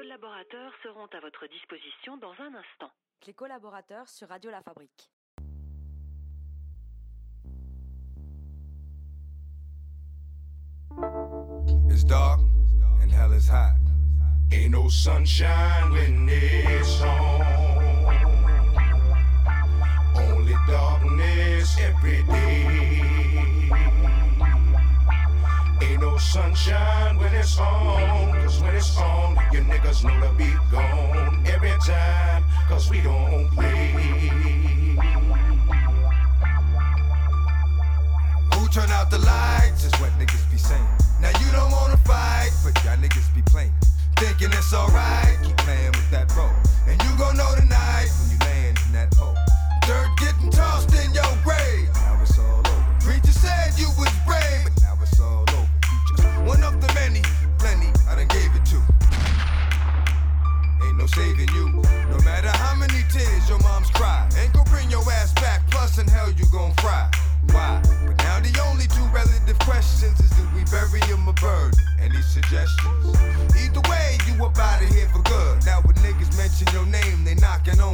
collaborateurs seront à votre disposition dans un instant. Les collaborateurs sur Radio La Fabrique. It's dark and hell is hot. Ain't no sunshine when it's on. Only darkness every day. Sunshine when it's on. Cause when it's on, you niggas know to be gone every time. Cause we don't play. Who turn out the lights is what niggas be saying. Now you don't wanna fight, but y'all niggas be playing. Thinking it's alright, keep playing with that role. And you gon' know tonight questions is do we bury him or burn? Any suggestions? Either way, you up out of here for good. Now when niggas mention your name, they knocking on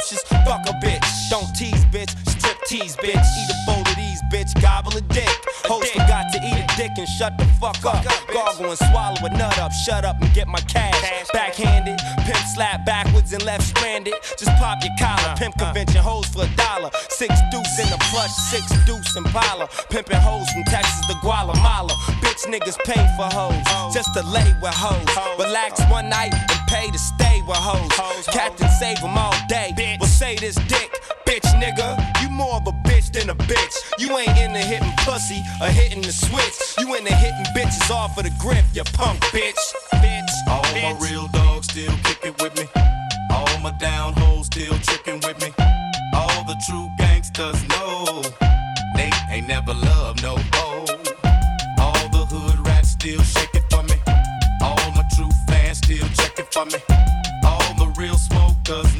Fuck a bitch. Don't tease, bitch. Strip tease, bitch. Eat a bowl of these, bitch. Gobble a dick. Host forgot to eat a dick and shut the fuck up. Gargle and swallow a nut up. Shut up and get my cash. Backhanded. Pimp slap backwards and left stranded. Just pop your collar. Pimp convention hoes for a dollar. Six deuce in the plush, six deuce in Impala. Pimping hoes from Texas to Guatemala. Niggas pay for hoes. Just to lay with hoes. Relax one night and pay to stay with hoes. Captain save them all day. Well, say this dick, bitch nigga. You more of a bitch than a bitch. You ain't into hitting pussy or hitting the switch. You into hitting bitches off of the grip, you punk bitch. Bitch. All my real dogs still kicking with me. All my down hoes still tricking with me. All the true gangsters know they ain't never loved no hoe. All the still shaking for me. All my true fans still checking for me. All the real smokers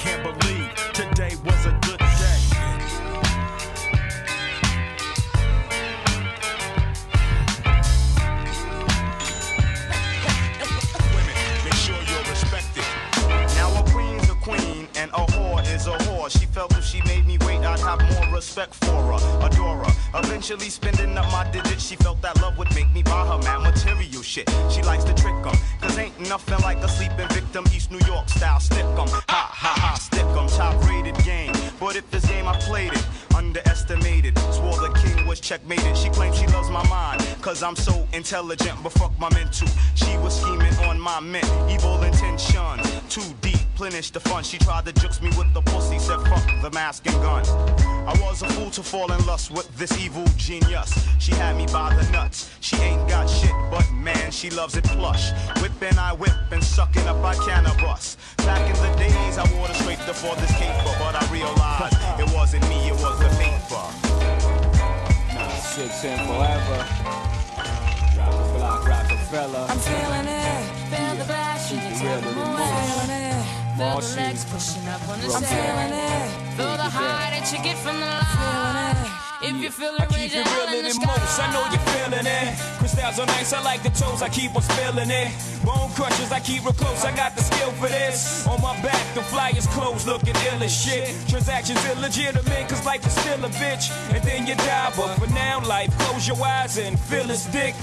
can't believe today was a good day. women, make sure you're respected. Now a queen's a queen and a whore is a whore. She felt if she made me wait, I'd have more respect for her, adore her. Eventually spending up my digits, she felt that love would make me buy her mad material shit. She likes to trick 'em, cause ain't nothing like intelligent, but fuck my mental. She was scheming on my mint, evil intentions. Too deep, plenish the fun. She tried to jukes me with the pussy, said fuck the mask and gun. I was a fool to fall in lust with this evil genius. She had me by the nuts. She ain't got shit, but man, she loves it plush. Whipping, I whip and sucking up I cannabis. Back in the days, I wore the straight before this caper, but I realized it wasn't me, it was the paper. Six and forever. Rock, Rockefeller. I'm feeling it. Feel the and Keep it take real them in away. Feeling it. Feel the legs pushing up on the I'm feeling it. Feel the high that you get from the line. If you feel I it, keep it realer in the than most. I know you're feeling it. Crystals are nice. I like the toes. I keep on spilling it. Bone crushers. I keep real close. I got the skill for this. On my back, the flyers clothes looking ill as shit. Transactions illegitimate, cause life is still a bitch. And then you die, but for now, life, close your eyes and feel his dick.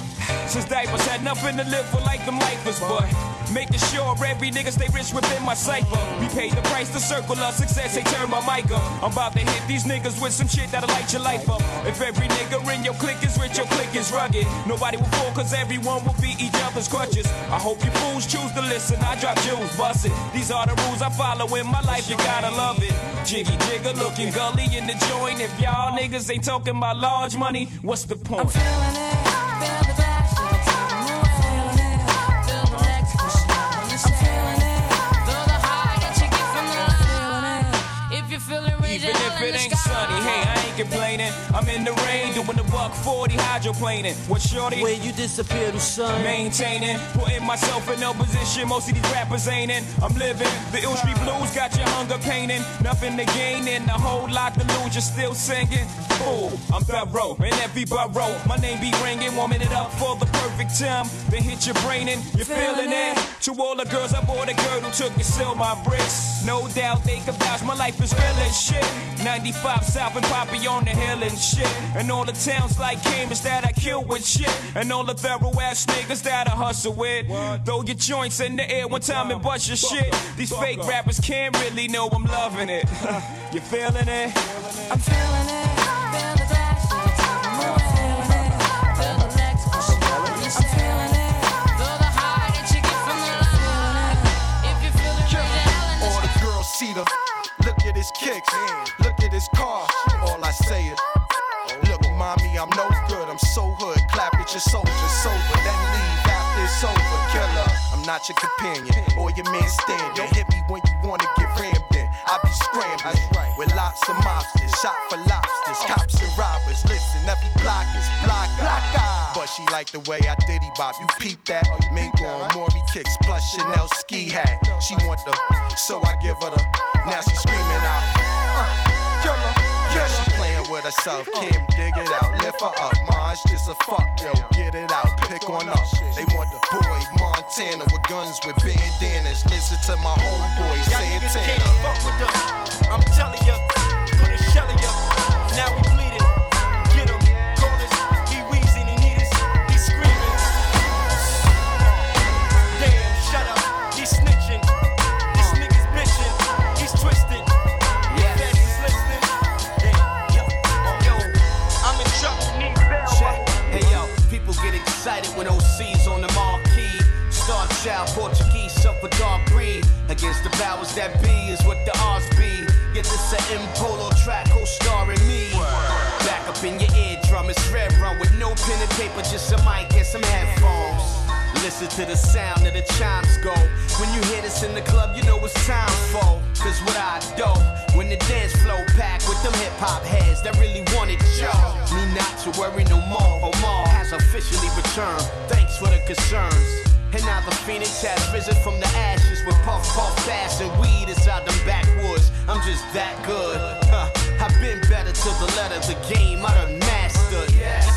Since diapers had nothing to live for like them lifers, but making sure every nigga stay rich within my cipher. We paid the price to circle of success, they turn my mic up. I'm about to hit these niggas with some shit that'll light your life up. If every nigga in your clique is rich, your clique is rugged. Nobody will fall, cause everyone will be each other's crutches. I hope you fools choose to listen, I drop jewels, bust it. These are the rules I follow in my life, you gotta love it. Jiggy jigger looking gully in the joint. If y'all niggas ain't talking about large money, what's the point? Complaining. I'm in the rain, doing the buck 40 hydroplaning. What shorty? Where you disappear to son. Maintaining, putting myself in no position. Most of these rappers ain't in. I'm living. The ill street blues got your hunger painting. Nothing to gain and a whole lot to lose. You're still singing. Fool, I'm thorough in every borough. My name be ringing, warming it up for the perfect time. Then hit your brain and you're feeling it. To all the girls, I bought a girl who took and sell my bricks. No doubt they could vouch. My life is real as shit. 95 South and Poppy on the hill and shit. And all the towns like Cambridge that I kill with shit. And all the thorough ass niggas that I hustle with. Throw your joints in the air one time and bust your shit. These fake rappers can't really know I'm loving it. you feeling it? I'm feeling it. Feel the dash and you take them away. Feeling it. Feel the legs pushing up on the I'm feeling it. Feel the high that you get from the line. If you feel it, raise your hand in the All the sky. girls see the look at his kicks, look at his car. I say is, look, mommy, I'm no good. I'm so hood. Clap at your soldiers sober, then leave after it's over. Killer, I'm not your companion or your man stand. Don't hit me when you wanna get rammed in. I be scrambling with lots of mobsters, shot for lobsters, cops and robbers. Listen, every block is block, block, But she like the way I diddy bop. You peep that? Mink on Maury kicks plus Chanel ski hat. She want the, so I give her the. Now she screaming out, uh, killer. Playing with herself. Kim, dig it out, lift her up. Maj, just a fuck, yo. Get it out, pick on up. They want the boy Montana with guns with bandanas. Listen to my homeboy Santana. fuck with us. I'm telling ya, put a shell ya. Now we Against the powers that be is what the odds be. Get this a M polo track, co-starring me. Back up in your eardrum, it's red run with no pen and paper, just a mic and some headphones. listen to the sound of the chimes go. When you hear this in the club, you know it's time for. Cause what I do, when the dance flow packed with them hip hop heads that really wanted y'all. Me not to worry no more. Omar has officially returned. Thanks for the concerns. And now the phoenix has risen from the ashes with puff puff fast and weed inside them backwoods. I'm just that good. Huh. I've been better to the letter, the game I done mastered. Yes.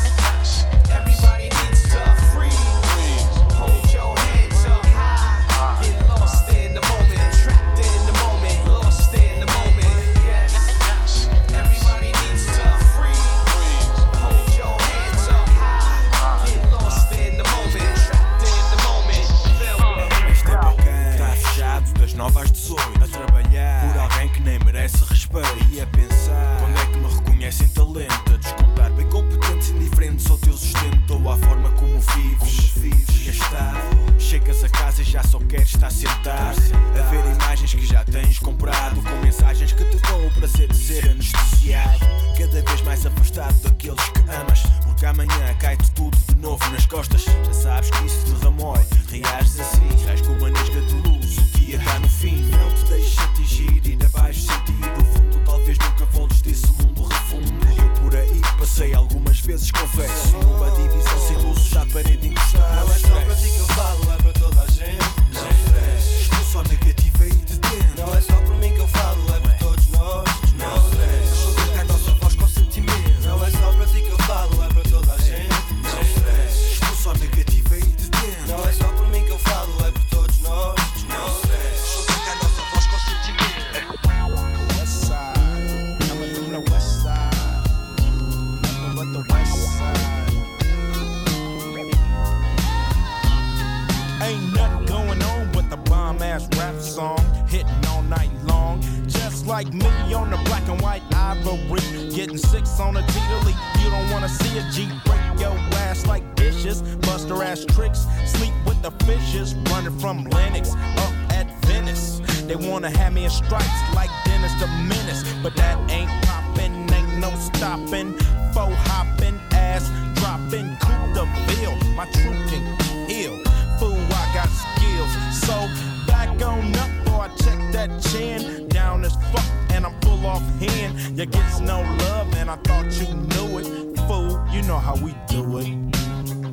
Chin. Down as fuck, and I'm full off hand. You gets no love, man. I thought you knew it. Fool, you know how we do it.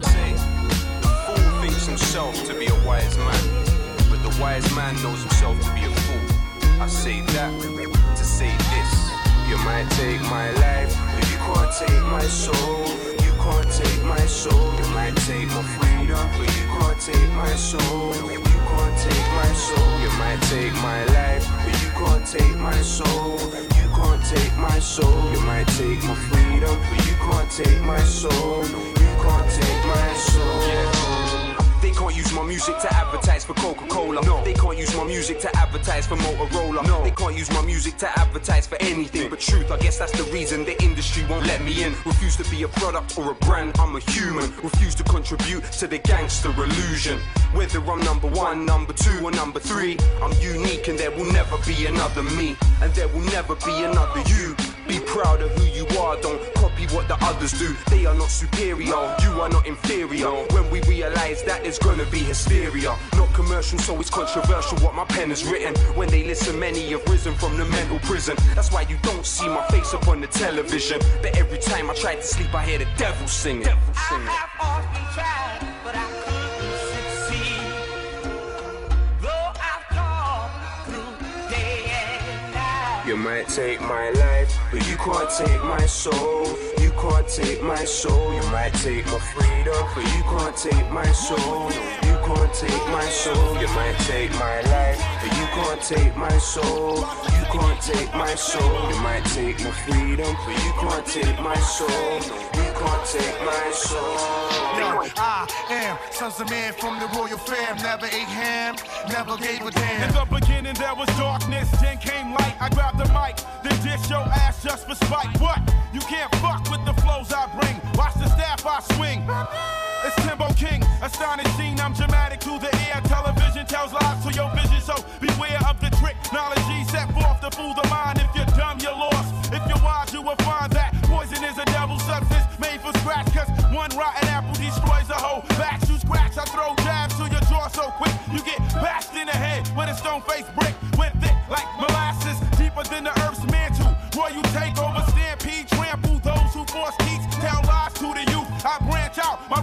Say, the fool thinks himself to be a wise man, but the wise man knows himself to be a fool. I say that to say this. You might take my life, but you can't take my soul. You can't take my soul. You might take my freedom, but you can't take my soul. You can't take my soul. You might take my life, can't take my soul. You can't take my soul. You might take my freedom, but you can't take my soul. You can't take my soul. They can't use my music to advertise for Coca-Cola. No. They can't use my music to advertise for Motorola. No. They can't use my music to advertise for anything but truth. I guess that's the reason the industry won't let me in. Refuse to be a product or a brand. I'm a human. Refuse to contribute to the gangster illusion. Whether I'm number one, number two, or number three, I'm unique and there will never be another me. And there will never be another you. Be proud of who you are, don't copy what the others do. They are not superior, you are not inferior. When we realize that there's gonna be hysteria, not commercial, so it's controversial what my pen has written. When they listen, many have risen from the mental prison. That's why you don't see my face up on the television. But every time I try to sleep, I hear the devil singing. Devil singing. often tried, but I might take my life, but you can't take my soul. You can't take my soul. You might take my freedom, but you can't take my soul. You can't take my soul. You might take my life, but you can't take my soul. You can't take my soul. You might take my freedom, but you can't take my soul. You can't take my soul. Yo, I am sons of man from the royal fam. Never ate ham, never gave a damn. In the beginning there was darkness, then came light. I grabbed the mic, then dish your ass just for spite. What? You can't fuck with the flows I bring. Watch the staff I swing. It's Timbo King, astonishing. I'm dramatic to the air. Television tells lies to your vision, so beware of the trick. Knowledge set forth to fool the mind. If you're dumb, you're lost. If you're wise, you will find that poison is a devil substance made for scratch. Cause one rotten apple destroys a whole batch. You scratch, I throw jabs to your jaw so quick. You get bashed in the head with a stone face brick. Went thick like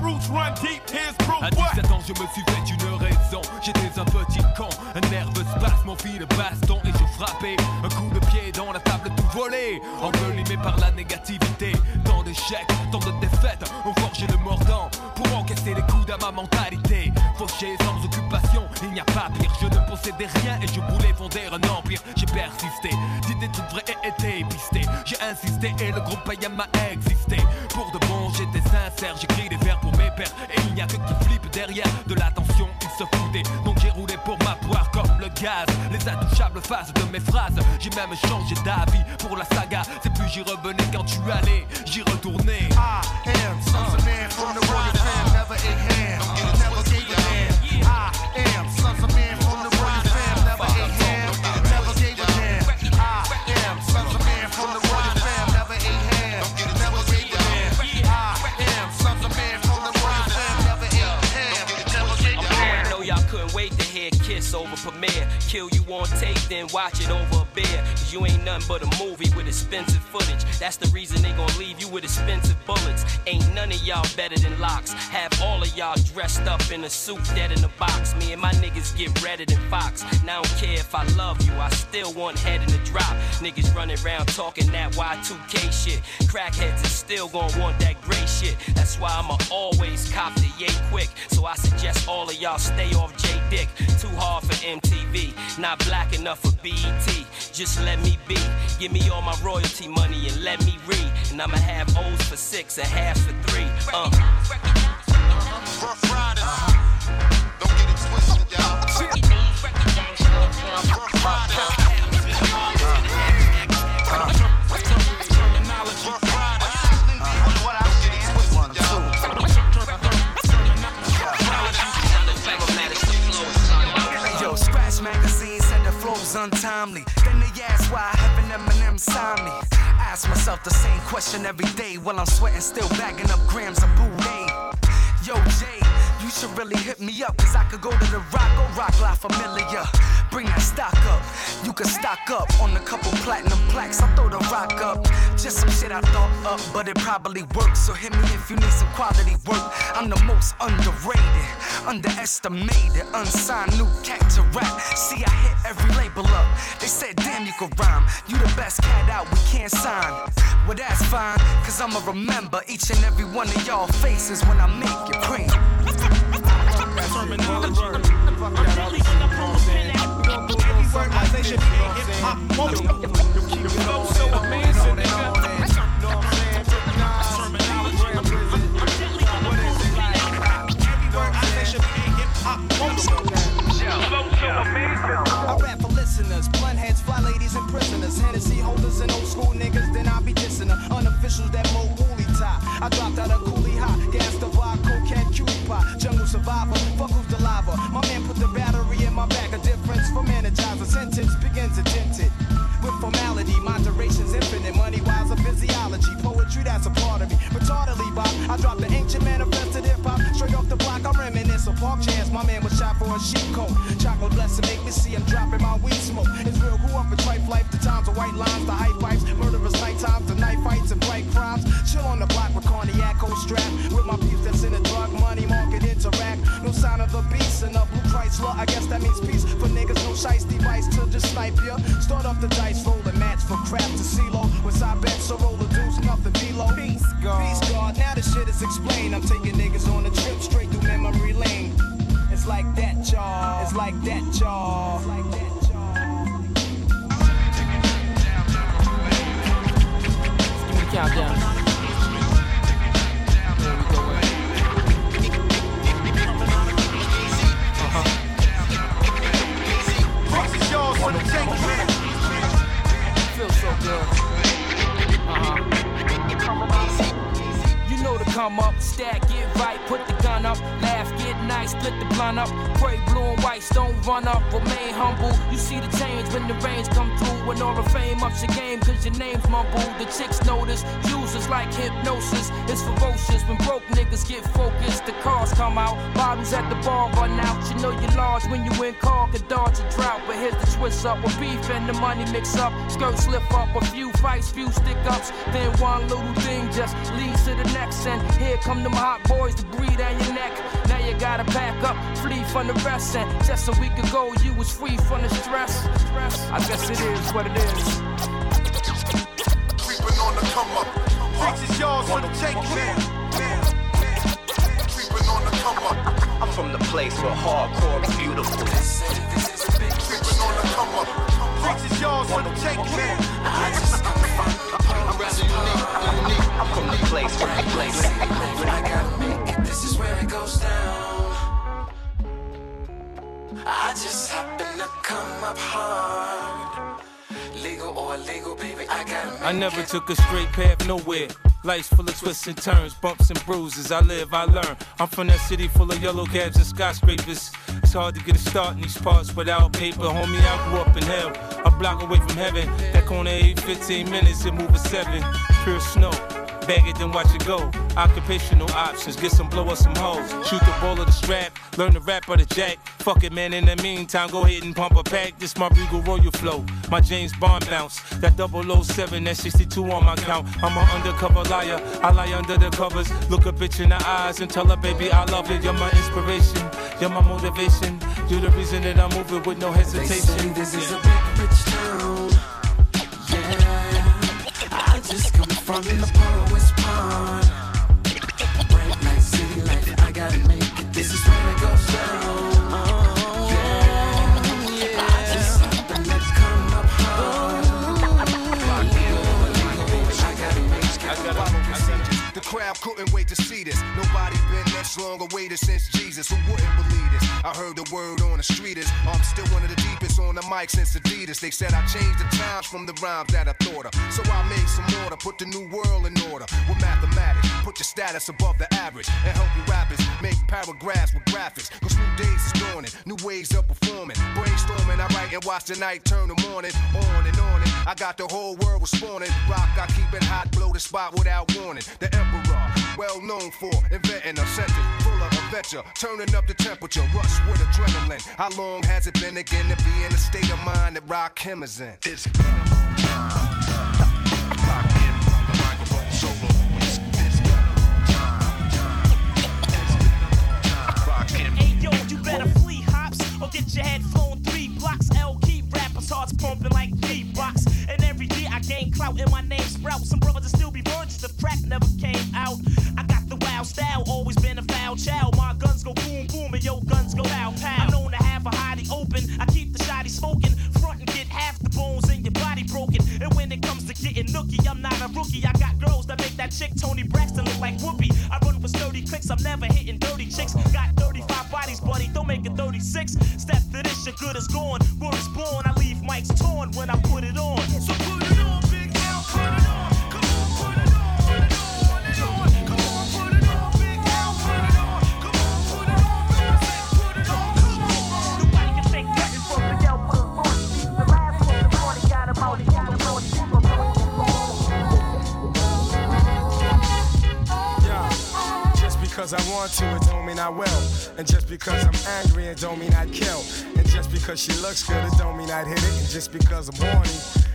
roots run deep. Here's proof. À What? 17 ans, je me suis fait une raison. J'étais un petit con, un nerveux spasme, mon fil de baston et je frappais. Un coup de pied dans la table tout volé, envelimé par la négativité. Tant d'échecs, tant de défaites, ont forgé le mordant pour encaisser les coups à ma mentalité. Fauché sans occupation, il n'y a pas pire. Je ne possédais rien et je voulais fonder un empire. J'ai persisté, d'idées toutes vraies et été pisté. J'ai insisté et le groupe Payam a existé. Les intouchables faces de mes phrases. J'ai même changé d'avis pour la saga. C'est plus j'y revenais quand tu allais, j'y retournais. Am Kiss over premiere. Kill you on tape, then watch it over a beer. Cause you ain't nothing but a movie with expensive footage. That's the reason they gon' leave you with expensive bullets. Ain't none of y'all better than Lox. Have all of y'all dressed up in a suit, dead in a box. Me and my niggas get redder than Fox. Now I don't care if I love you, I still want head in the drop. Niggas running around talking that Y2K shit. Crackheads is still gon' want that gray shit. That's why I'ma always cop the yay quick. So I suggest all of y'all stay off J Dick. Too hard for MTV, not black enough for BET. Just let me be. Give me all my royalty money and let me read. And I'ma have O's for six and half for three. Uh. Ruff Ryders. Don't get it twisted, y'all. Ruff Ryders. Untimely. Then they ask why I haven't Eminem signed me. Ask myself the same question every day while I'm sweating, still bagging up grams of boulet. Yo, Jay, you should really hit me up, cause I could go to the rock or Roc La Familia. Bring that stock up, you can stock up on a couple platinum plaques. I throw the rock up, just some shit I thought up, but it probably works. So hit me if you need some quality work. I'm the most underrated, underestimated, unsigned new cat to rap. See, I hit every label up. They said, damn, you can rhyme. You the best cat out, we can't sign. Well, that's fine, cause I'ma remember each and every one of y'all faces when I make it cream. I when all the fame ups your game, cause your name's mumbled. The chicks notice, users like hypnosis, it's ferocious when broke niggas get focused. The cars come out, bottles at the bar run out. You know you're large when you in car, could dodge a drought, but here's the twist up with beef and the money mix up, skirts slip up, a few fights, few stick ups, then one little thing just leads to the next, and here come them hot boys to breathe down your neck. Now you gotta pack up, flee from the rest, and just a week ago you was free from the stress. I guess it is what it is. Creeping on the come up. Freaks is yours for the taking, man. Creeping on the come up. I'm from the place where hardcore is beautiful. Creeping on the come up. Freaks is yours for the taking, man. I'm rather unique, unique. I'm from the place where place. I gotta this is where it goes down. I just happen to come up hard. Legal or illegal, baby, I gotta I never took a straight path nowhere. Life's full of twists and turns, bumps and bruises. I live, I learn. I'm from that city full of yellow cabs and skyscrapers. It's hard to get a start in these parts without paper. Homie, I grew up in hell, a block away from heaven. That corner ain't 15 minutes, it move a seven. Pure snow. Bag it, then watch it go. Occupational options, get some blow or some hoes. Shoot the ball of the strap, learn the rap of the jack. Fuck it, man, in the meantime, go ahead and pump a pack. This my Regal Royal flow, my James Bond bounce. That 007, that 62 on my count. I'm an undercover liar, I lie under the covers. Look a bitch in the eyes and tell her, baby, I love it. You're my inspiration, you're my motivation. You're the reason that I'm moving with no hesitation. They say this is a big rich town. Yeah, I just come from the poet's couldn't wait to see this. Been this long awaited since Jesus. Who wouldn't believe this? I heard the word on the street is I'm um, still one of the deepest on the mic since Adidas. They said I changed the times from the rhymes that I thought of. So I made some order, put the new world in order with mathematics. Put your status above the average and help you rappers make paragraphs with graphics. Cause new days is dawning, new ways of performing. Brainstorming, I write and watch the night turn the morning. On and on and I got the whole world responding. Rock, I keep it hot, blow the spot without warning. The emperor, well known for inventing a sentence full of adventure, turning up the temperature, rush with adrenaline. How long has it been again to be in the state of mind that Rakim is in? It's Hey yo, you better flee hops or get your head flown three blocks. L keep rappers hearts pumping like beatbox. Gain clout and my name sprout. Some brothers will still be virgins if crack never came out. I got the wild style, always been a foul child. My guns go boom boom and yo guns go pow pow. I'm known to have a hottie open. I keep the shotty smoking. Front and get half the bones in your body broken. And when it comes to getting nookie, I'm not a rookie. I got girls that make that chick Toni Braxton look like Whoopi. I run with sturdy clicks, I'm never hitting dirty chicks. Uh-huh. Got 35 bodies, buddy, don't make it 36. Step to this, your good is gone. Word is born, I leave mics torn when I put it on. So put And just because I'm angry, it don't mean I'd kill. And just because she looks good, it don't mean I'd hit it. And just because I'm horny,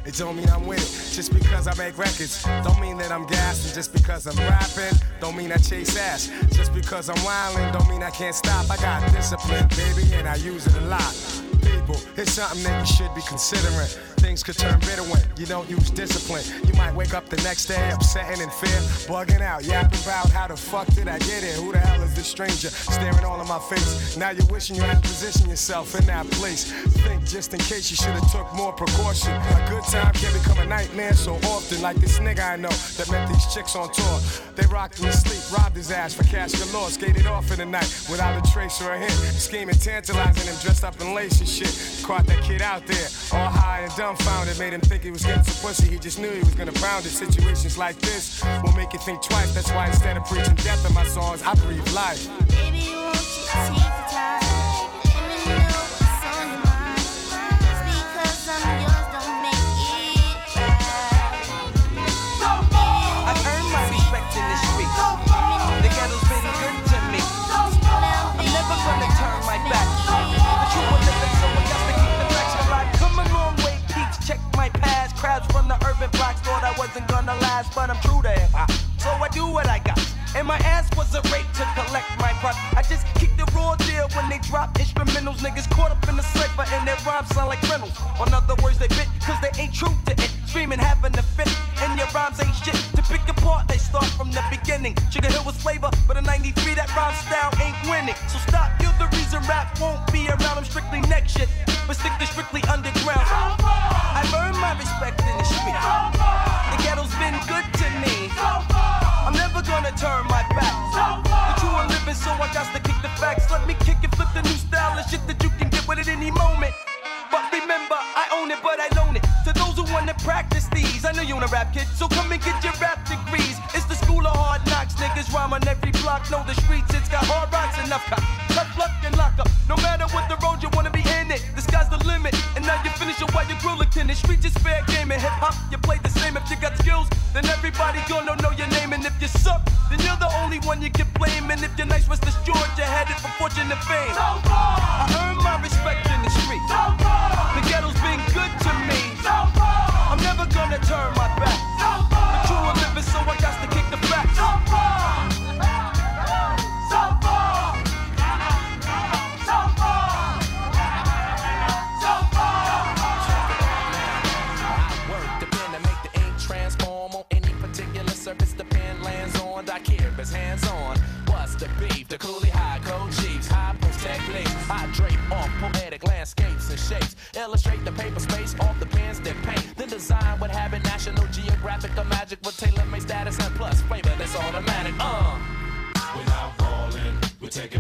it don't mean I'm with it. Just because I make records, don't mean that I'm gassed. And just because I'm rapping, don't mean I chase ass. Just because I'm wildin', don't mean I can't stop. I got discipline, baby, and I use it a lot. People, it's something that you should be considering. Things could turn bitter when you don't use discipline. You might wake up the next day upset and in fear, bugging out, yapping about how the fuck did I get here? Who the hell is this stranger staring all in my face? Now you're wishing you had positioned yourself in that place. Think just in case you should have took more precaution. A good time can become a nightmare so often, like this nigga I know that met these chicks on tour. They rocked him to sleep, robbed his ass for cash galore, skated off in the night without a trace or a hit. Scheming, tantalizing him, dressed up in lace and shit. Caught that kid out there, all high and dumb. Dumbfounded, made him think he was getting some pussy. He just knew he was gonna pound it. Situations like this will make you think twice. That's why instead of preaching death in my songs, I breathe life. Baby, won't you take the urban blocks thought I wasn't gonna last, but I'm true to hip hop. So I do what I got. And my ass was a rape to collect my pot. I just kick the raw deal when they drop instrumentals. Niggas caught up in the cipher and their rhymes sound like rentals. In other words, they bit cause they ain't true to it. Screaming, having a fit, and your rhymes ain't shit. To pick apart, they start from the beginning. Sugar Hill was flavor, but in 93, that rhyme style ain't winning. So stop, you're the reason rap won't be around. I'm strictly next shit, but stick to strictly underground. I've earned my respect in the street. The ghetto's been good to me. So I'm never gonna turn my back. So The true are living, so I got to kick the facts. Let me kick and flip the new style and shit that you can get with it any moment. But remember, I own it, but I loan it to those who wanna practice these. I know you wanna rap, kid, so come and get your rap degrees. It's the school of hard knocks, niggas rhyme on every block. Know the streets, it's got hard rocks enough cop. Luck and lock up. No matter what the road you wanna be in it, sky's the limit. And now you finish it while you're grilling. The streets is fair game and hip hop. You play the same if you got skills, then everybody gonna know your name. And if you suck, then you're the only one you can blame. And if you're nice, West Georgia, headed for fortune and fame. I earn my respect in the street. The ghetto's been good to me. I'm never gonna turn my back. Shapes. Illustrate the paper space off the pens that paint. Then design what habit National Geographic or magic with tailor made status and plus flavor that's automatic. Uh. Without falling, we take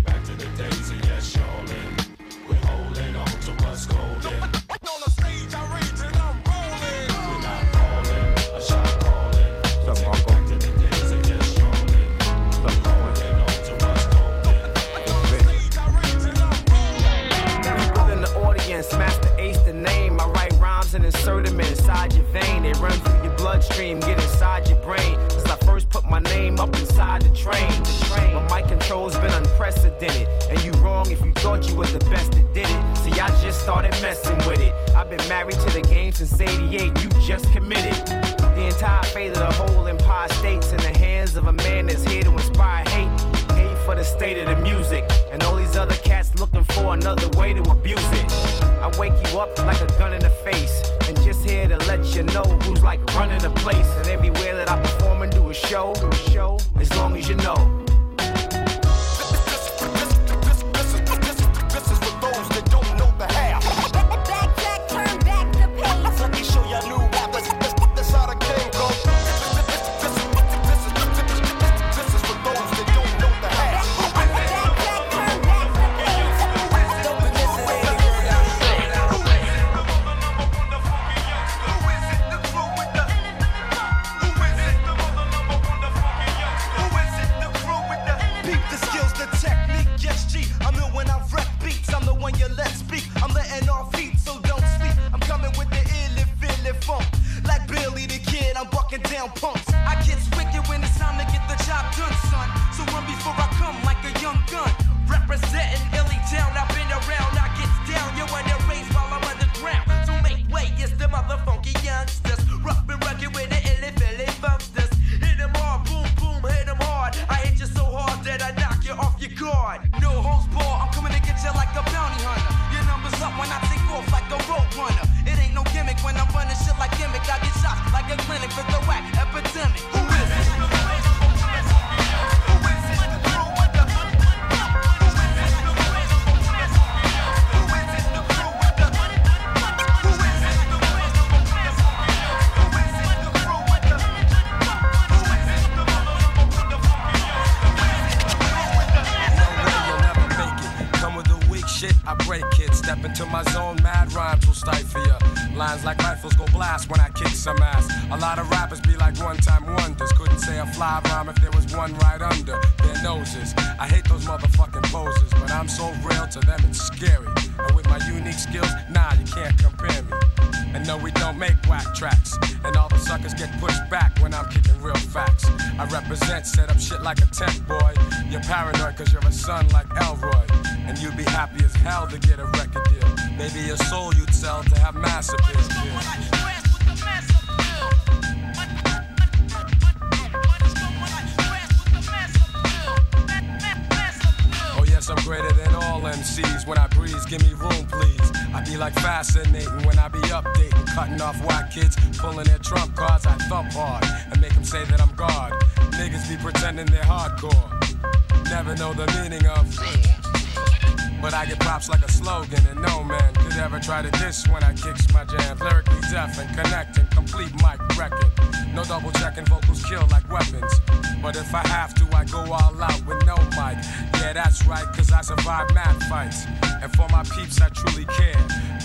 Yeah, that's right, cause I survived mad fights. And for my peeps, I truly care.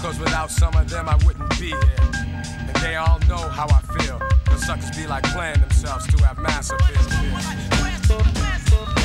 Cause without some of them, I wouldn't be here. And they all know how I feel. The suckers be like playing themselves to have massive appeal.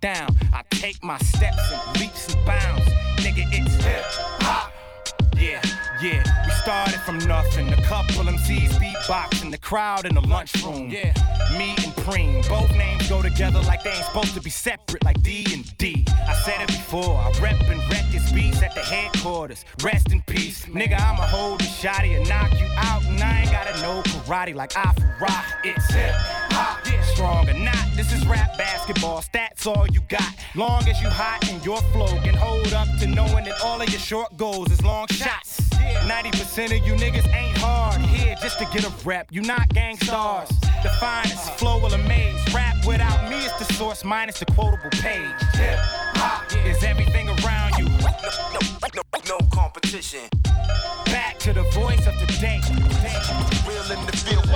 down. I take my steps and leaps and bounds. Nigga, it's hip hop. Yeah, yeah started from nothing. A couple MCs beatboxing, the crowd in the lunchroom. Yeah. Me and Preem, both names go together like they ain't supposed to be separate, like D and D. I said it before, I rep and wreck his beats at the headquarters. Rest in peace, nigga. I'ma hold a shotty and knock you out, and I ain't gotta know karate like I rock. It's hip hop, yeah. strong or not. This is rap basketball, stats all you got. Long as you hot and your flow can hold up to knowing that all of your short goals is long shots. 90% of you niggas ain't hard. Here just to get a rep, you not gang stars. The finest flow will amaze. Rap without me is the source, minus the quotable page. Hip hop is everything around you. No, no, no, no competition. Back to the voice of the day. Real in the field,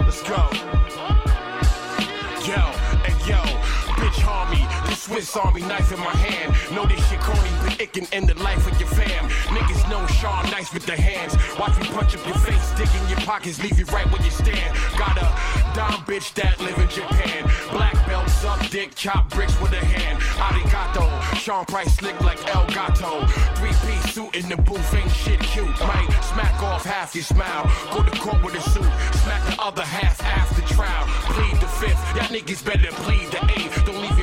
Let's go. Swiss Army knife in my hand. Know this shit corny, but it can end the life of your fam. Niggas know Sean nice with the hands. Watch me punch up your face, dig in your pockets, leave you right where you stand. Got a dumb bitch that live in Japan. Black belt, suck dick, chop bricks with a hand. Arigato, Sean Price slick like El Gato. Three piece suit in the booth, ain't shit cute. Might smack off half your smile. Go to court with a suit, smack the other half after trial. Plead the fifth, y'all niggas better plead the eighth. Don't leave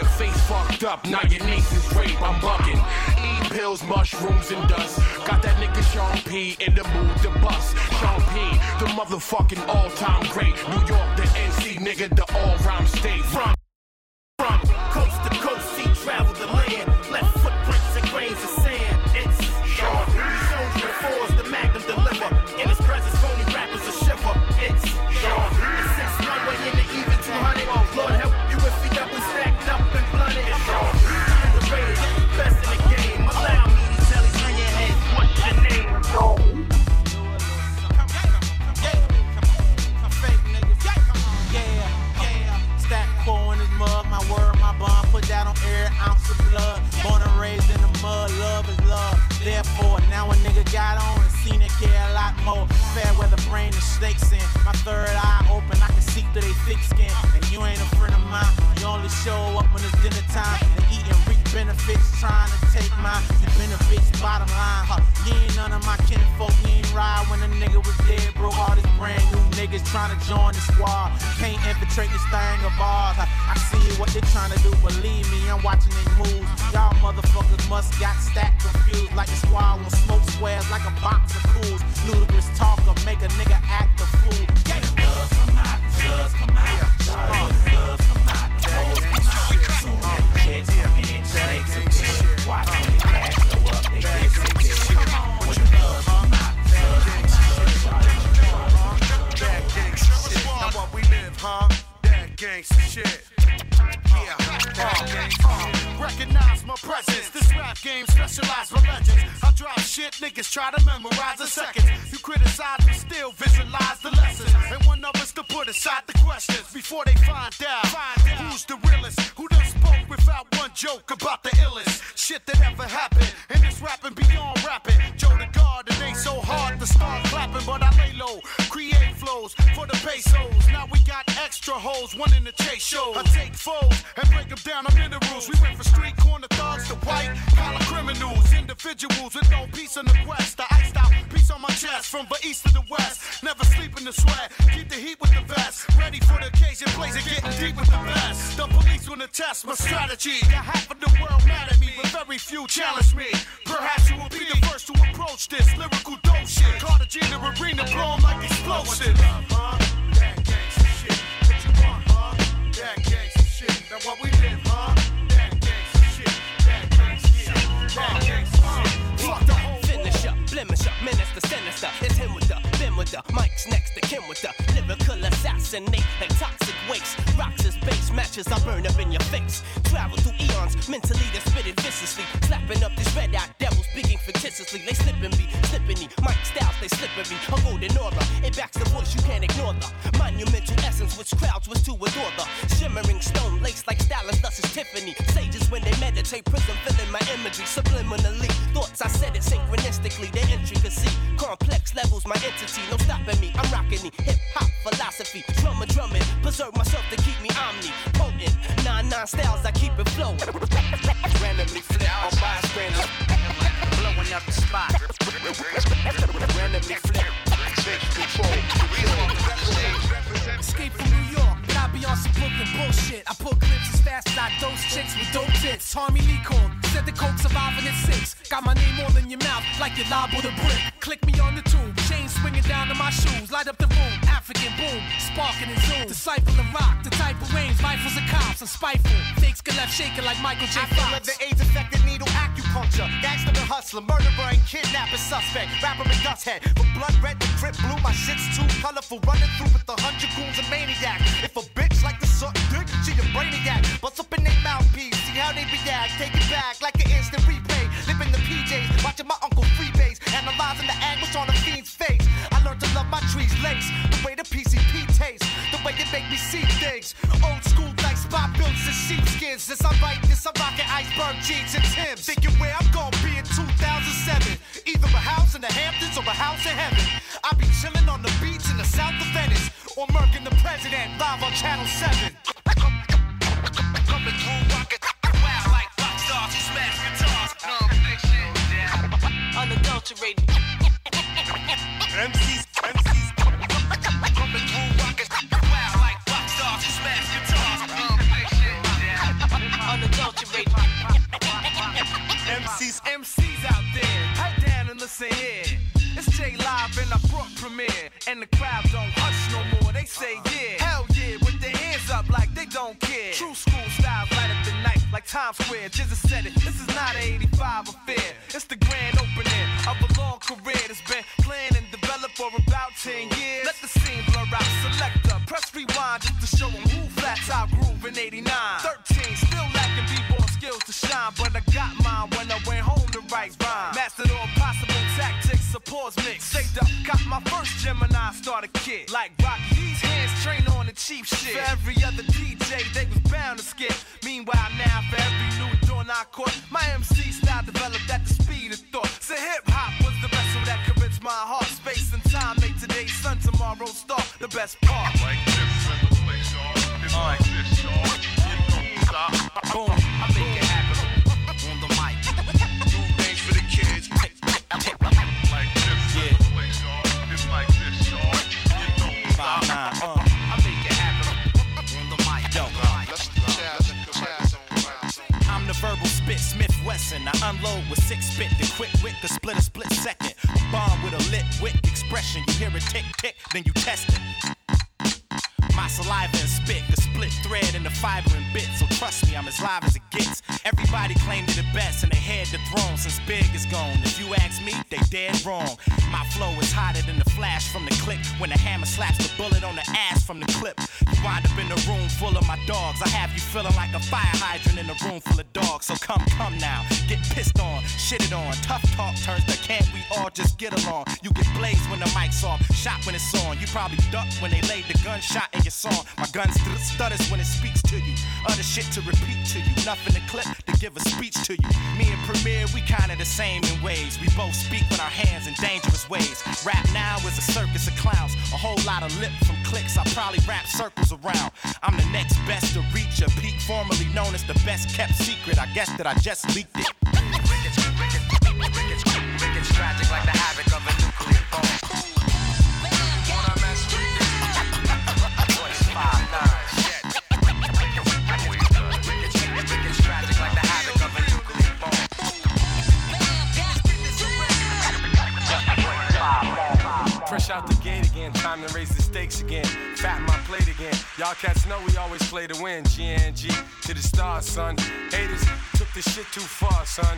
fucked up, now your is rape. I'm bugging. Eat pills, mushrooms, and dust. Got that nigga Sean P in the mood to bust. Sean P, the motherfucking all time great. New York, the NC nigga, the all rhyme state. From got on and seen it care a lot more. Fair weather brain and snakes in. My third eye open, I can see through they thick skin. And you ain't a friend of mine. You only show up when it's dinner time. And eating reap benefits, trying to take mine. You benefits, bottom line. Huh. Ain't none of my kinfolk. Ain't ride when a nigga was dead, bro. All these brand new niggas trying to join the squad. Can't infiltrate this thing of ours. Huh. I see what they trying to do. Believe me, I'm watching they moves. Y'all motherfuckers must got stacked confused. Like the squad will smoke squares like a box of cools. Ludacris make a nigga act a fool. Yeah. Does come out, does come out. Uh, gangsta shit. Yeah. Uh, uh, recognize my presence. This rap game specialized for legends. I drop shit, niggas try to memorize in seconds. You criticize, but still visualize the lessons. And one of us to put aside the questions before they find out, who's the realest. Who done spoke without one joke about the illest shit that ever happened. And this rapping beyond rapping. Joe the God, it ain't so hard to start clapping, but I lay low. Create flows for the pesos. Now we got extra hoes, one in the chase shows. I take foes and break them down to minerals. We went from street corner thugs to white collar criminals. Individuals with no peace on the quest. I iced out piece on my chest from the east to the west. Never sleep in the sweat. Keep the heat with the vest. Ready for the occasion, blazing, getting deep with the best. The police wanna test my strategy. Got half of the world mad at me, but very few challenge me. Perhaps you will be the first to approach this lyrical dope shit. Carter in the arena, blow 'em like explosives. Huh? That gangsta shit. What you want, huh? That gangsta shit. Now what we live, huh? That gangsta shit. That gangsta shit. That gangsta shit. Fuck the whole Finish up, blemish up, menace the sinister. It's him with the, With the, Mike's next to Kim with the lyrical assassinate like toxic waste. Rocks as base matches, I burn up in your face. Travel through eons, mentally they spit it viciously. Slapping up these red eyed devils, speaking fictitiously. They slipping me, slipping me. Mike Styles, they slippery. A golden aura, it backs the voice, you can't ignore the monumental essence which crowds was to adore the shimmering stone laced like stylus, thus is Tiffany. Sages when they meditate, prism filling my imagery subliminally. Thoughts I said it synchronistically, the intricacy. Complex levels, my entity, no stopping me. I'm rocking the hip hop philosophy. Drummer drumming, preserve myself to keep me omni potent. Nine nine styles, I keep it flowing. Randomly flip on by screen, blowing up the spot. Randomly flip, take control. Escape from New York, but I be on some Brooklyn bullshit. I pull clips as fast as I dose chicks with dope tits. Tommy Lee called, said the coke surviving at six. Got my name all in your mouth like you liable to brick. Click me on the tube, swinging down to my shoes. Light up the room, African boom, sparking and zoom. Disciple of rock, the type of range, rifles and cops. I'm spiteful, fakes get left shaking like Michael J. I feel Fox. like the AIDS affected needle acupuncture. Gangster and hustler, murderer and kidnapper suspect. Rapper and dust head. From blood red to drip blue, my shit's too colorful. Running through with the hundred goons and maniac. If a bitch like to suck dick, she a brainiac. Bust up in their mouthpiece, see how they react. Take it back like an instant replay. Living the PJs, watching my uncle freebase. Analyzing the anguish on a fiend's face. Learned to love my trees lace. The way the PCP tastes. The way it make me see things. Old school like spot builds and sheepskin. is. Since I write this, I'm rocking iceberg jeans and Timbs. Thinking where I'm gonna be in 2007. Either a house in the Hamptons or a house in heaven. I'll be chilling on the beach in the south of Venice. Or murking the president live on Channel 7. Coming through, rockin' wild like rock stars who smash guitars. Unadulterated. MCs, MCs. Coming through, rockin' wild like rock stars smash guitars. Unadulterated. MCs, MCs out there, head down and listen here. It's J Live and I brought Premier, and the crowd don't hush no more. They say yeah, hell yeah, with their hands up like they don't care. True school styles light up the night like Times Square. Jizza said it. This is not an 85 affair. It's the grand for about 10 years. Let the scene blur out. Selector, press rewind just to show 'em who flats out groove in 89. 13, still lacking b-ball skills to shine, but I got mine when I went home to write rhyme. Mastered all possible tactics, supports mix. Saved up, got my first Gemini starter kit. Like Rocky, these hands train on the cheap shit. For every other DJ, they was bound to skip. Meanwhile, now for every new dawn I caught, my MC style developed at the speed of thought. So hip star. The best part. Like this, like this, Boom, I make it happen on the mic. Do things for the kids. Like this, yeah. It's like this, y'all. You don't stop. I make it happen on the mic. Yo, I'm the verbal spit Smith Wesson. I unload with six spit, the quick wit, the split a split second. A bomb with a lit wick expression. You hear it tick tick, then you test it. My saliva and spit, the split thread and the fiber and bit. So trust me, I'm as live as it gets. Everybody claim they the best and they head the throne since Big is gone. If you ask me, they dead wrong. My flow is hotter than the flash from the click when the hammer slaps the bullet on the ass from the clip. You wind up in a room full of my dogs. I have you feeling like a fire hydrant in a room full of dogs. So come, come now, get pissed on, shitted on. Tough talk turns to can't we all just get along? You get blazed when the mic's off, shot when it's on. You probably duck when they laid the gunshot in your song. My gun st- stutters when it speaks to you. Other shit to repeat to you. Nothing to clip to give a speech to you. Me and Premier, we kinda the same in ways. We both speak with our hands in dangerous ways. Rap now is a circus of clowns. A whole lot of lip from clicks. I probably wrap circles around. I'm the next best to reach a peak, formerly known as the best kept secret. I guess that I just leaked it. To raise the stakes again. Fat my plate again. Y'all cats know we always play to win. GNG to the stars, son. Haters took this shit too far, son.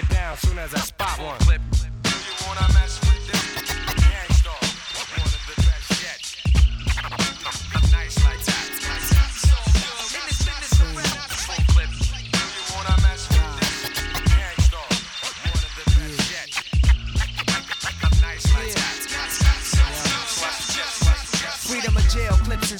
nigga down soon as I spot one. Clip. Do you wanna mess with this?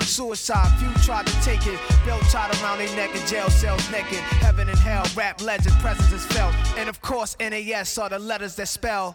Suicide, few tried to take it. Belt tied around their neck in jail cells naked. Heaven and hell, rap legend, presence is felt. And of course, NAS are the letters that spell.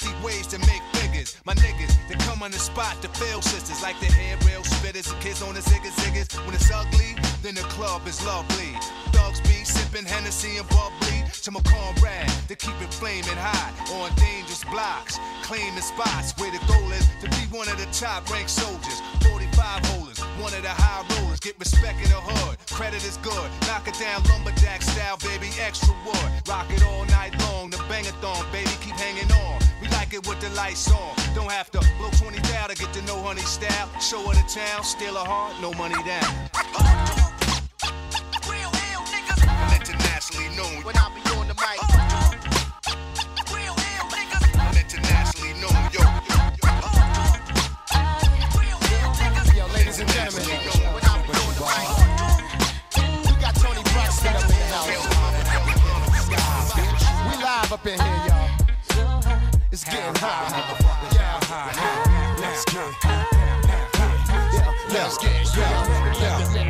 50 ways to make figures. My niggas, they come on the spot to fill sisters like the head rail spitters, the kids on the ziggas ziggas. When it's ugly, then the club is lovely. Thugs be sipping Hennessy and bubbly. To my comrade, to keep it flaming hot on dangerous blocks, claiming spots where the goal is to be one of the top ranked soldiers. 45 holders, one of the high rollers. Get respect in the hood, credit is good. Knock it down lumberjack style, baby, extra wood. Rock it all night long, the bangathon, baby, keep hanging on. We like it with the lights on. Don't have to blow 20 down to get to know honey style. Show her the town, steal her heart, no money down. I'm internationally known. When I be on the mic. I'm internationally known, yo. Yo, ladies and gentlemen, we got Toni Braxton up in the house. We live up in here, y'all. Getting hot, motherfucker. Yeah, let's get, high. let's get, Yeah.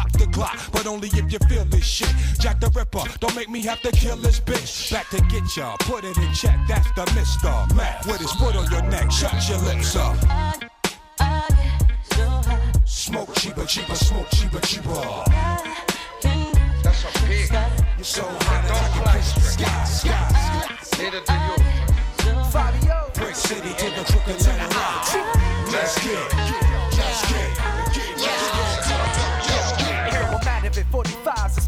the clock. But only if you feel this shit. Jack the Ripper, don't make me have to kill this bitch. Back to get ya, put it in check. That's the Mr. Mac with his foot on your neck. Shut your lips up. Smoke cheaper, cheaper, smoke cheaper, cheaper. That's a pig. You're so hot I piss the sky, sky. To you. Fabio. Brick City to the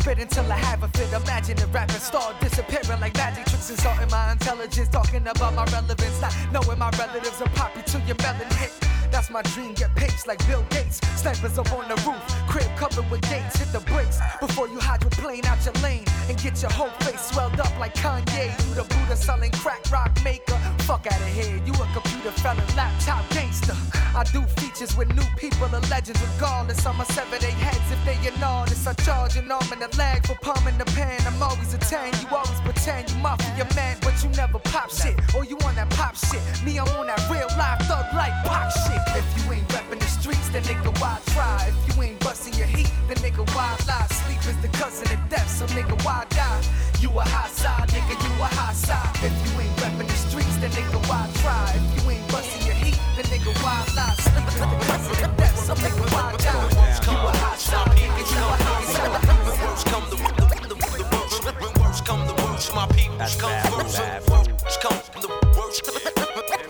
spit until I have a fit. Imagine a rapping star disappearing like magic tricks, insulting my intelligence, talking about my relevance, not knowing my relatives are poppy to your melon hit. That's my dream, get paced like Bill Gates. Snipers up on the roof, crib covered with gates. Hit the brakes before you hide your plane out your lane and get your whole face swelled up like Kanye. You the Buddha selling crack rock maker. Fuck out of here, you a computer felon, laptop gangster. I do features with new people, the legends regardless. I'ma sever their heads if they enormous. I charge an arm and a leg for palming the pen. I'm always a 10, you always pretend you mafia man, but you never pop shit. Or you on that pop shit. Me, I'm on that real life thug like pop shit. If you ain't reppin' the streets, then nigga, why try? If you ain't busting your heat, then nigga, why lie? Sleep is the cousin of death, so nigga, why die? You a high side, nigga, you a high side. If you ain't reppin' the streets, then nigga, why try? If you ain't busting your heat, then nigga, why lie? Sleep is the cousin of death, so nigga, why die? You a high side, nigga, you a high side. When worst come the, the, the, the worst, when worst come the worst, my people come first. When worst come the worst, when worst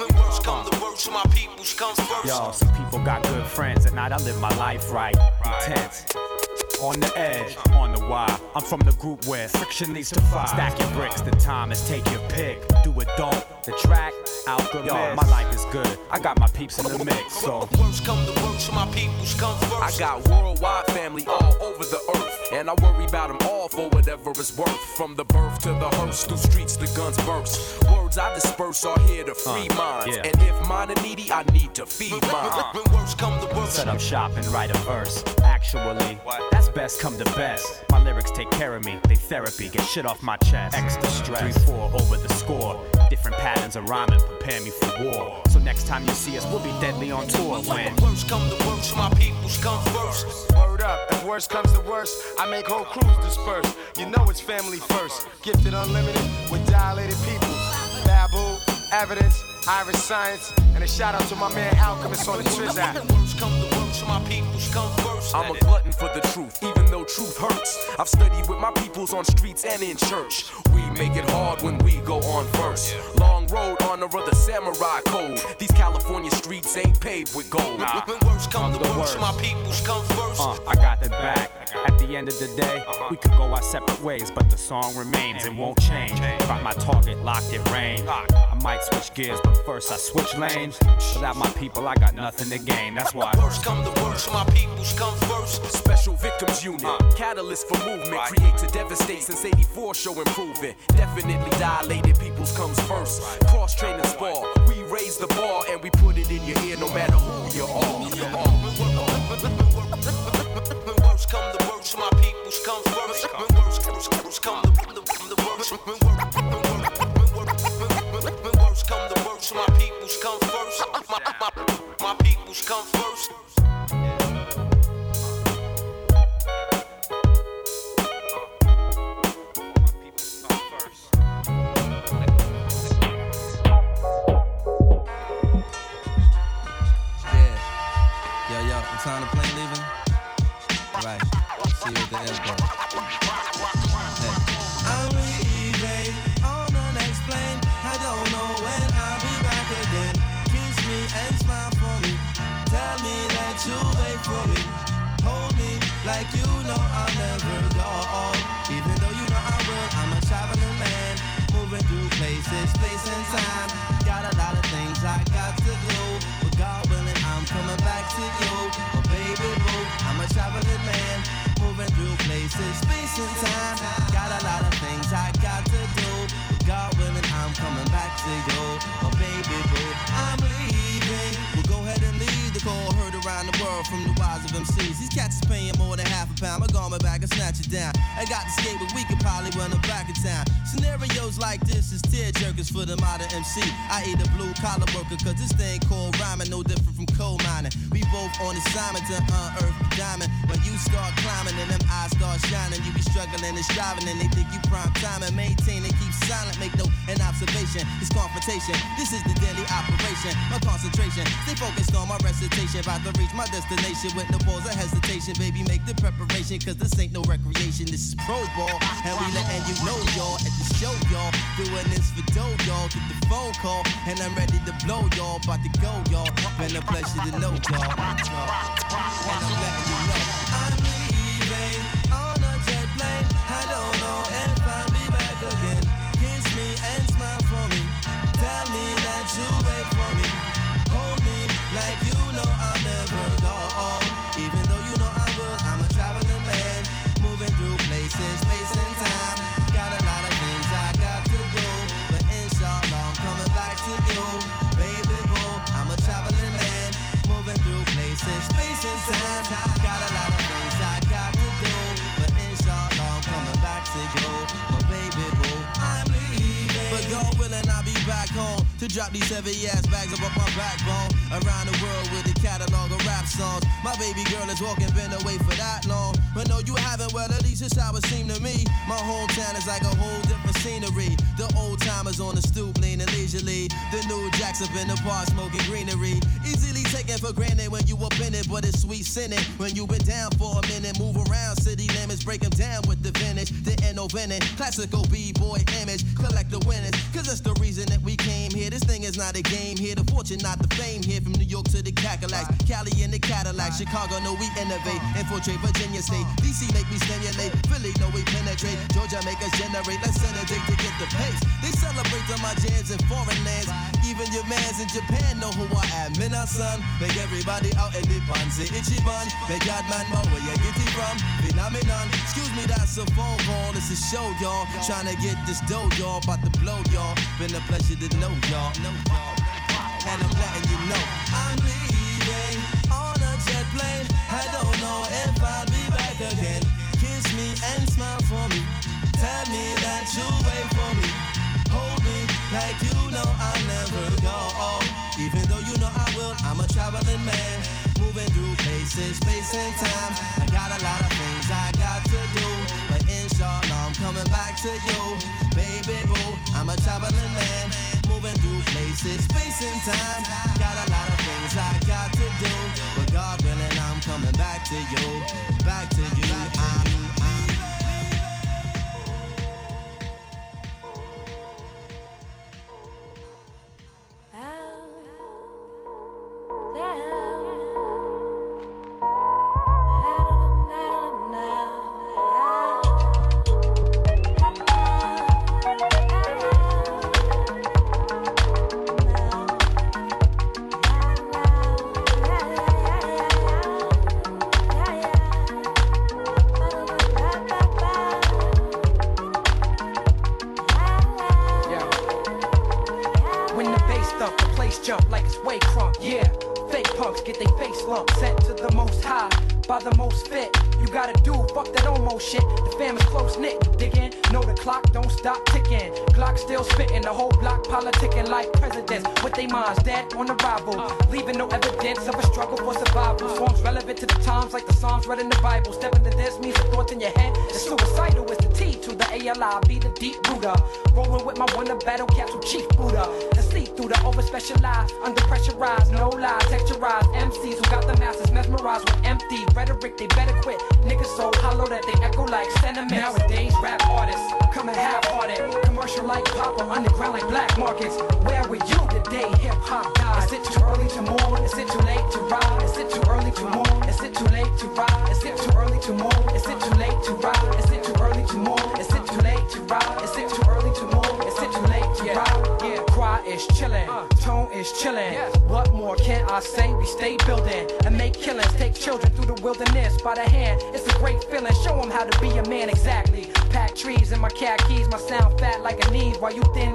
come the worst, my people come first. Yo, some people got good friends. At night, I live my life right. Intense. On the edge, on the wire. I'm from the group where friction leads to fire. Stack your bricks, the time is take your pick. Do it, don't. The track, alchemist. Yo, my life is good. I got my peeps in the mix, so. Worst come the worst, my people come first. I got worldwide family all over the earth. And I worry about them all for whatever it's worth. From the birth to the hearse, through streets the guns burst. Words I disperse are here to free Uh, minds. yeah. And if mine are needy, I need to feed mine. When worst come the worst. Set up shop and write a verse. Actually, that's best come to best. My lyrics take care of me, they therapy, get shit off my chest. Extra stress, 3 4 over the score. Different patterns of rhyming prepare me for war. So next time you see us, we'll be deadly on tour when. Worst come the worst, my peoples come first. Word up, if worst comes to worst, I make whole crews disperse. You know it's family first. Gifted unlimited with dilated people. Babu, evidence, Iriscience, and a shout out to my man Alchemist on the Trizak. Worst come to my peoples come first. I'm a glutton for the truth, even though truth hurts. I've studied with my peoples on streets and in church. We make it hard when we go on first. Long road, honor of the samurai code. These California streets ain't paved with gold. When worst come to worst, my peoples come first. Uh, I got the back. At the end of the day, uh-huh. we could go our separate ways, but the song remains and won't change. Got my target locked in range. I might switch gears, but first I switch lanes. Without my people, I got nothing to gain. That's why. Worst come to worst, my peoples come first. Special victims unit, uh-huh. catalyst for movement, create to devastate since 84 show improvement. Definitely dilated peoples comes first. Cross training spar, we raise the bar and we put it in your ear no matter who you are. When worst come to worst, my peoples come first. When worst, worst, come the, the worst. When worst, to worst, my peoples come first. My, my, my peoples come first. See you the. I'm leaving on. I don't know when I'll be back again. Kiss me and smile for me. Tell me that you'll wait for me. Hold me like you know I'll never go. Even though you know I will, I'm a traveling man. Moving through places, space and time. Of. These cats is paying more than half a pound. My garment back and snatch it down. I got the skate, but we could probably run them back in town. Scenarios like this is tear jerkers for the modern MC. I eat a blue collar worker, cause this thing called rhyming no different from coal mining. We both on assignment to unearth the diamond. When you start climbing and them eyes start shining, you be struggling and striving, and they think you prime time and maintain and keep silent. Make no an observation. It's confrontation. This is the daily operation. My concentration. Stay focused on my recitation. About to reach my destination with no pause or hesitation. Baby, make the preparation, cause this ain't no recreation. This is pro ball. And we letting you know, y'all, the show, y'all. Doing this for dough, y'all. Get the phone call. And I'm ready to blow, y'all. About to go, y'all. Been a pleasure to know, y'all. And I'm letting you know. I'm to drop these heavy ass bags up on my backbone. Around the world with a catalog of rap songs. My baby girl is walking, been away for that long. But no, you haven't, well, at least it's how it seemed to me. My hometown is like a whole different scenery. The old timers on the stoop leaning leisurely. The new jacks up in the bar smoking greenery. Easily taken for granted when you up in it, but it's sweet sinning. When you been down for a minute, move around city limits, break them down with the vintage. The no vintage, classical B-boy image. Collect the winners, cause that's the reason that we came here. This thing is not a game here. The fortune, not the fame here. From New York to the Cadillacs, Cali in the Cadillac, Chicago, know we innovate. Infiltrate Virginia State, DC make me stimulate. Philly, know we penetrate. Georgia make us generate. Let's date to get the pace. They celebrate on my jams in foreign lands. Even your mans in Japan know who I am. Minasan, make everybody out in the pansy. Ichiban, make God man where you get it from. Phenomenon, excuse me, that's a phone call. It's a show, y'all. Trying to get this dough, y'all. About to blow, y'all. Been a pleasure to know y'all. And I'm letting you know I'm plane. I don't know if I'll be back again. Kiss me and smile for me. Tell me that you'll wait for me. Hold me like you know I'll never go. Even though you know I will, I'm a traveling man. Moving through places, space and time. I got a lot of things I got to do. But inshallah, I'm coming back to you. Baby boo, I'm a traveling man. Moving through places, space and time. Got a lot of things I got to do, but God willing, I'm coming back to you, back to you. I'm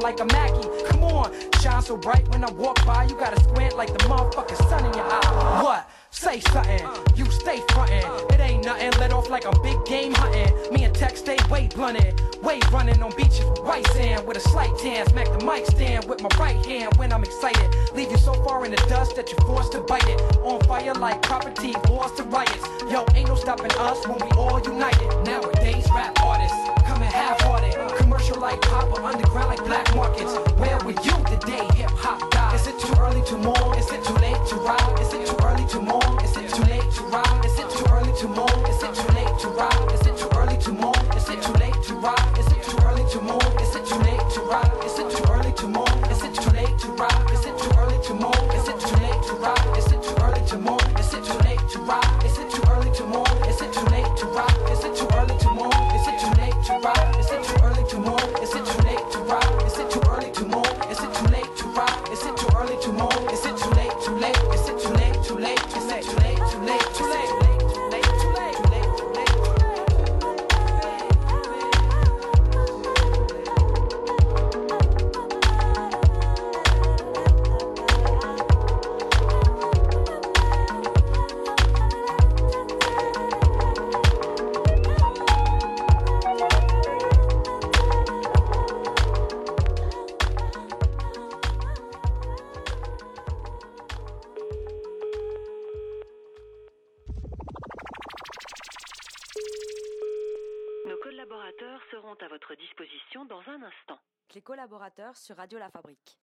like a Mackie. Come on, shine so bright when I walk by. You gotta squint like the motherfucking sun in your eye. What? Say something, you stay frontin'. It ain't nothing, let off like I'm big game hunting. Me and Tech stay way blunted, way running on beaches white sand with a slight tan. Smack the mic stand with my right hand when I'm excited. Leave you so far in the dust that you're forced to bite it. On fire like property, lost to riots. Yo, ain't no stopping us when we all united. Nowadays, rap artists coming half-hearted, commercial like or underground like black markets. Where were you today? Hip hop died. Is it too early to mourn? Is it too late to ride? Is it too early to mourn? Is it too late to ride? Is it too early to mourn? Is it too late to ride? Is it too early to mourn? Is it too late to ride? Is it too early to mourn? Is it too late to ride? Is it too early to mourn? Is it too late to ride? Is it too early to mourn? Is it too late to ride? Is it too early to mourn? Is it too late to ride? Is it too early to mourn? Is it too late to ride? Is it too early to mourn? Is it too late to ride? Radio La Fabrique.